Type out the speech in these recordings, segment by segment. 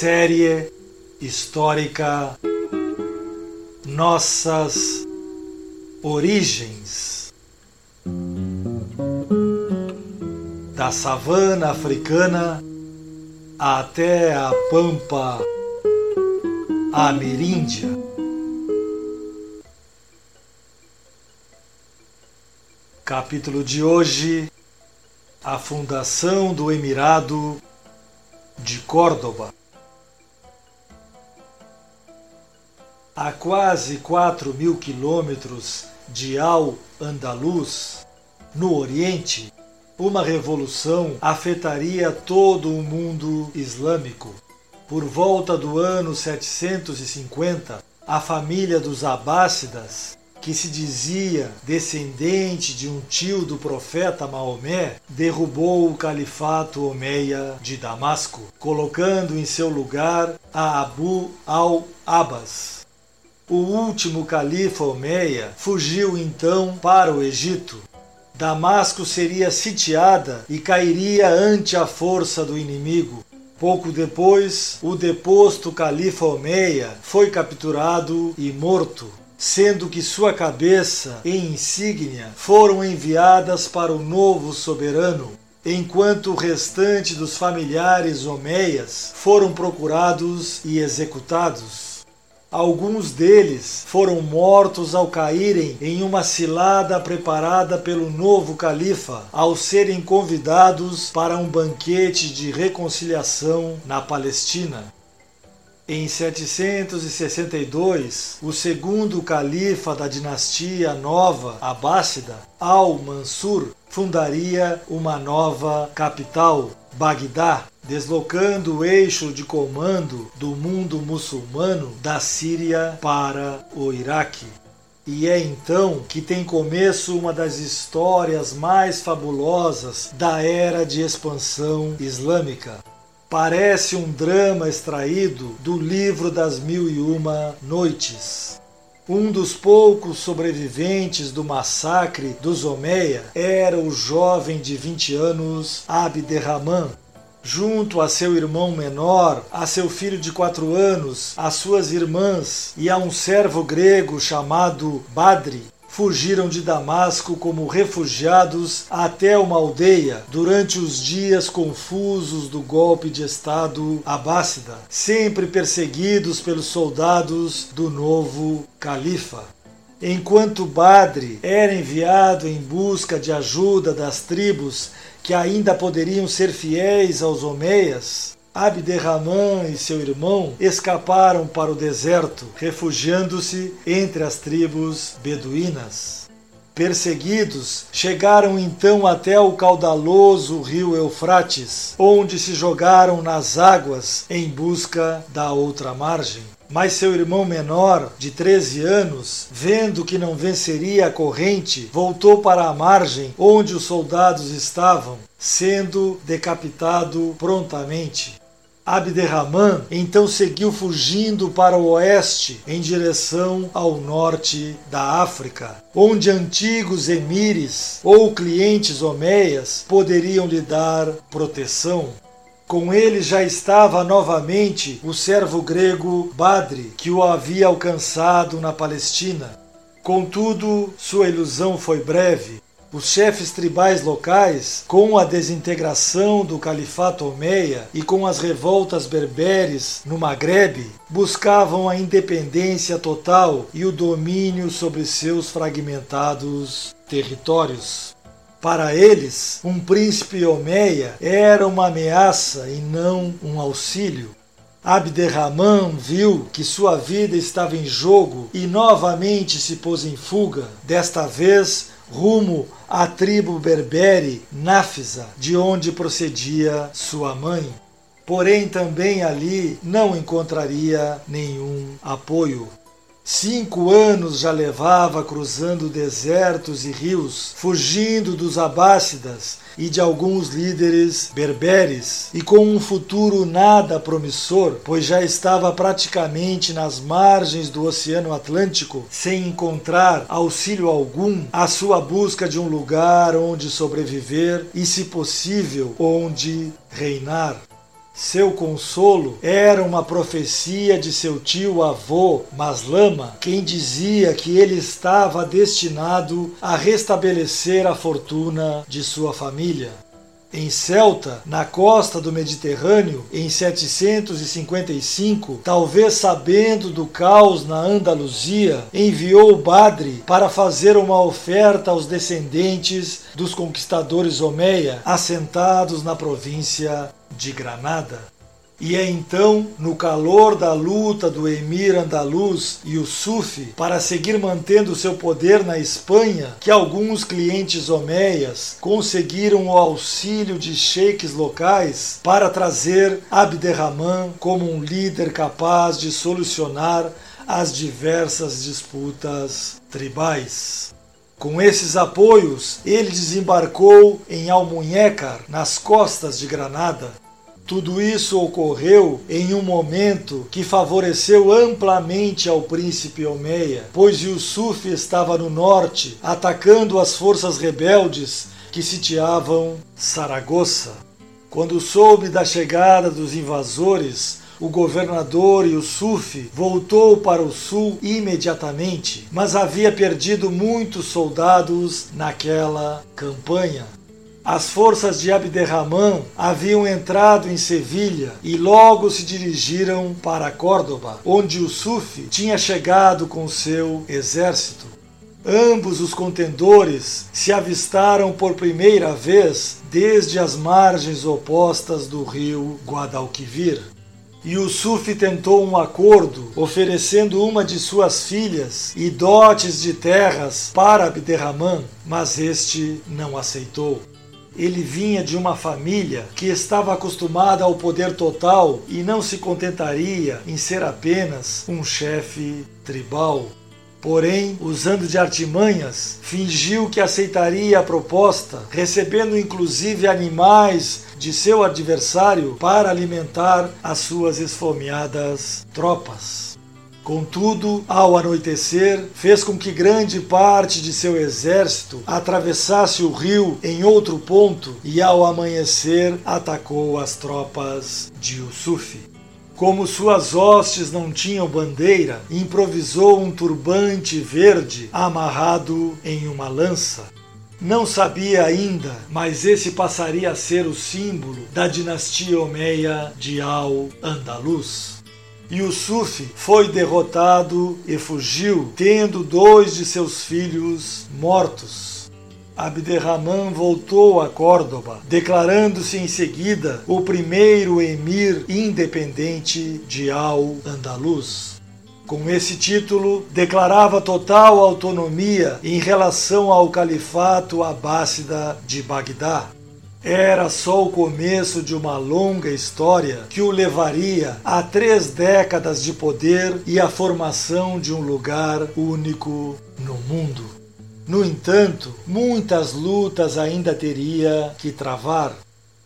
Série histórica Nossas Origens. Da savana africana até a pampa ameríndia. Capítulo de hoje: A fundação do Emirado de Córdoba. A quase 4 mil quilômetros de Al-Andalus, no Oriente, uma revolução afetaria todo o mundo islâmico. Por volta do ano 750, a família dos Abássidas, que se dizia descendente de um tio do profeta Maomé, derrubou o califato Omeia de Damasco, colocando em seu lugar a Abu al-Abbas o último califa Omeia fugiu então para o Egito. Damasco seria sitiada e cairia ante a força do inimigo. Pouco depois, o deposto califa Omeia foi capturado e morto, sendo que sua cabeça e insígnia foram enviadas para o novo soberano, enquanto o restante dos familiares Omeias foram procurados e executados. Alguns deles foram mortos ao caírem em uma cilada preparada pelo novo califa, ao serem convidados para um banquete de reconciliação na Palestina. Em 762, o segundo califa da dinastia nova abássida, Al-Mansur, fundaria uma nova capital, Bagdá, deslocando o eixo de comando do mundo muçulmano da Síria para o Iraque. E é então que tem começo uma das histórias mais fabulosas da era de expansão islâmica. Parece um drama extraído do livro das Mil e Uma Noites. Um dos poucos sobreviventes do massacre dos Omeia era o jovem de 20 anos Abderrahman, junto a seu irmão menor, a seu filho de quatro anos, a suas irmãs e a um servo grego chamado Badri, fugiram de Damasco como refugiados até uma aldeia durante os dias confusos do golpe de Estado abássida, sempre perseguidos pelos soldados do novo califa. Enquanto Badri era enviado em busca de ajuda das tribos que ainda poderiam ser fiéis aos Omeias, Abderrahman e seu irmão escaparam para o deserto, refugiando-se entre as tribos beduínas. Perseguidos, chegaram então até o caudaloso rio Eufrates, onde se jogaram nas águas em busca da outra margem. Mas seu irmão menor, de 13 anos, vendo que não venceria a corrente, voltou para a margem onde os soldados estavam, sendo decapitado prontamente. Abderrahman então seguiu fugindo para o oeste em direção ao norte da África, onde antigos emires ou clientes omeias poderiam lhe dar proteção. Com ele já estava novamente o servo grego Badri, que o havia alcançado na Palestina. Contudo, sua ilusão foi breve. Os chefes tribais locais, com a desintegração do califato Omeia e com as revoltas berberes no Maghreb, buscavam a independência total e o domínio sobre seus fragmentados territórios. Para eles, um príncipe Omeia era uma ameaça e não um auxílio. Abderrahman viu que sua vida estava em jogo e novamente se pôs em fuga, desta vez rumo à tribo berbere Náfisa, de onde procedia sua mãe. Porém, também ali não encontraria nenhum apoio. Cinco anos já levava cruzando desertos e rios, fugindo dos abássidas e de alguns líderes berberes, e com um futuro nada promissor, pois já estava praticamente nas margens do Oceano Atlântico, sem encontrar auxílio algum, à sua busca de um lugar onde sobreviver e, se possível, onde reinar. Seu consolo era uma profecia de seu tio avô Maslama, quem dizia que ele estava destinado a restabelecer a fortuna de sua família. Em Celta, na costa do Mediterrâneo, em 755, talvez sabendo do caos na Andaluzia, enviou Badre para fazer uma oferta aos descendentes dos conquistadores Omeia, assentados na província de Granada. E é então, no calor da luta do emir andaluz e o Sufi para seguir mantendo seu poder na Espanha, que alguns clientes omeias conseguiram o auxílio de sheiks locais para trazer Abderrahman como um líder capaz de solucionar as diversas disputas tribais. Com esses apoios, ele desembarcou em Almunhécar, nas costas de Granada. Tudo isso ocorreu em um momento que favoreceu amplamente ao príncipe Omeia, pois Yusuf estava no norte, atacando as forças rebeldes que sitiavam Saragossa. Quando soube da chegada dos invasores, o governador Yusuf voltou para o sul imediatamente, mas havia perdido muitos soldados naquela campanha. As forças de Abderrahman haviam entrado em Sevilha e logo se dirigiram para Córdoba, onde Yusuf tinha chegado com seu exército. Ambos os contendores se avistaram por primeira vez desde as margens opostas do rio Guadalquivir. Yusuf tentou um acordo, oferecendo uma de suas filhas e dotes de terras para Abderrahman, mas este não aceitou. Ele vinha de uma família que estava acostumada ao poder total e não se contentaria em ser apenas um chefe tribal. Porém, usando de artimanhas, fingiu que aceitaria a proposta, recebendo inclusive animais de seu adversário para alimentar as suas esfomeadas tropas. Contudo, ao anoitecer, fez com que grande parte de seu exército atravessasse o rio em outro ponto e, ao amanhecer, atacou as tropas de Yusuf. Como suas hostes não tinham bandeira, improvisou um turbante verde amarrado em uma lança. Não sabia ainda, mas esse passaria a ser o símbolo da dinastia Omeia de Al-Andalus. Yusuf foi derrotado e fugiu, tendo dois de seus filhos mortos. Abderrahman voltou a Córdoba, declarando-se em seguida o primeiro emir independente de Al-Andalus. Com esse título, declarava total autonomia em relação ao califato abássida de Bagdá. Era só o começo de uma longa história que o levaria a três décadas de poder e a formação de um lugar único no mundo. No entanto, muitas lutas ainda teria que travar.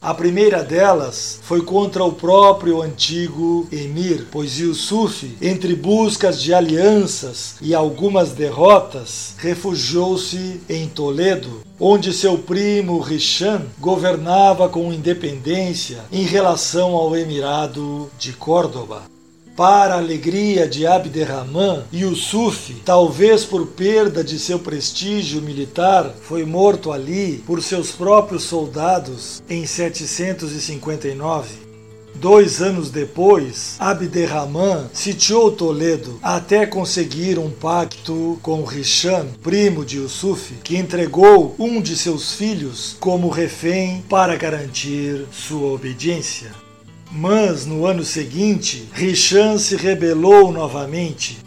A primeira delas foi contra o próprio antigo emir, pois Yusuf, entre buscas de alianças e algumas derrotas, refugiou-se em Toledo, onde seu primo Hisham governava com independência em relação ao Emirado de Córdoba. Para a alegria de Abderrahman, Yusuf, talvez por perda de seu prestígio militar, foi morto ali por seus próprios soldados em 759. Dois anos depois, Abderrahman sitiou Toledo até conseguir um pacto com Hisham, primo de Yusuf, que entregou um de seus filhos como refém para garantir sua obediência. Mas no ano seguinte, Richan se rebelou novamente.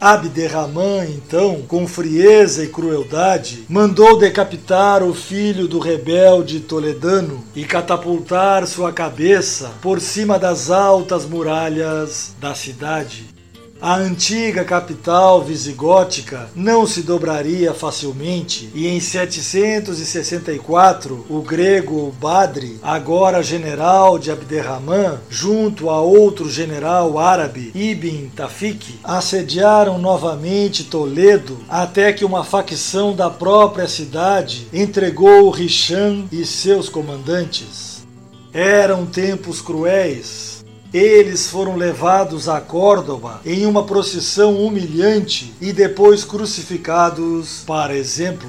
Abderramã, então, com frieza e crueldade, mandou decapitar o filho do rebelde toledano e catapultar sua cabeça por cima das altas muralhas da cidade. A antiga capital visigótica não se dobraria facilmente e em 764 o grego Badri, agora general de Abderrahman, junto a outro general árabe Ibn Tafik, assediaram novamente Toledo até que uma facção da própria cidade entregou Hisham e seus comandantes. Eram tempos cruéis, eles foram levados a Córdoba em uma procissão humilhante e depois crucificados para exemplo.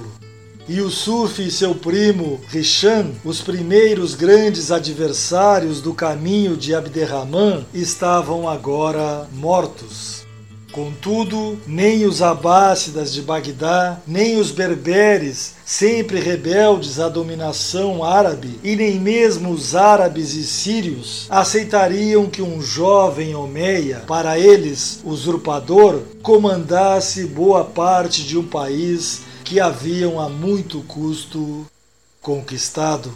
Yusuf e seu primo Hisham, os primeiros grandes adversários do caminho de Abderrahman, estavam agora mortos. Contudo, nem os abássidas de Bagdá, nem os berberes, sempre rebeldes à dominação árabe, e nem mesmo os árabes e sírios aceitariam que um jovem Omeia, para eles usurpador, comandasse boa parte de um país que haviam a muito custo conquistado.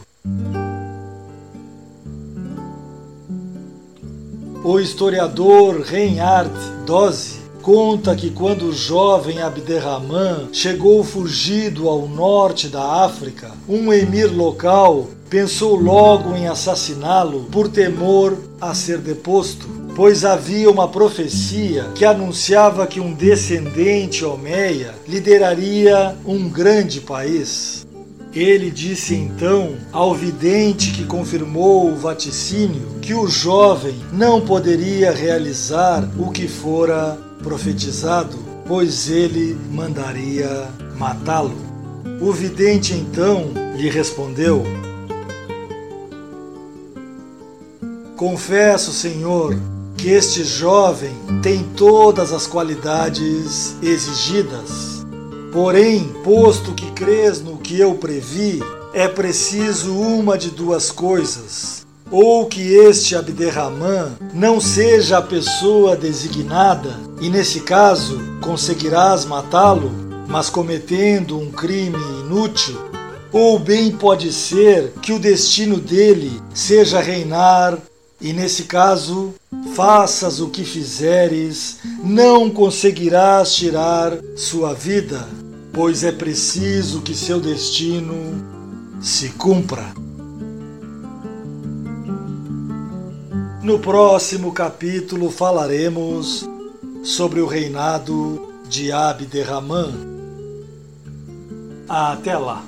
O historiador Reinhard Dose conta que quando o jovem Abderrahman chegou fugido ao norte da África, um emir local pensou logo em assassiná-lo por temor a ser deposto, pois havia uma profecia que anunciava que um descendente Omeia lideraria um grande país. Ele disse então ao vidente que confirmou o vaticínio que o jovem não poderia realizar o que fora profetizado, pois ele mandaria matá-lo. O vidente então lhe respondeu: Confesso, Senhor, que este jovem tem todas as qualidades exigidas. Porém, posto que crês no que eu previ, é preciso uma de duas coisas. Ou que este Abderramã não seja a pessoa designada, e nesse caso conseguirás matá-lo, mas cometendo um crime inútil, ou bem pode ser que o destino dele seja reinar, e nesse caso, faças o que fizeres, não conseguirás tirar sua vida, pois é preciso que seu destino se cumpra. No próximo capítulo falaremos sobre o reinado de Abderrahman. Até lá!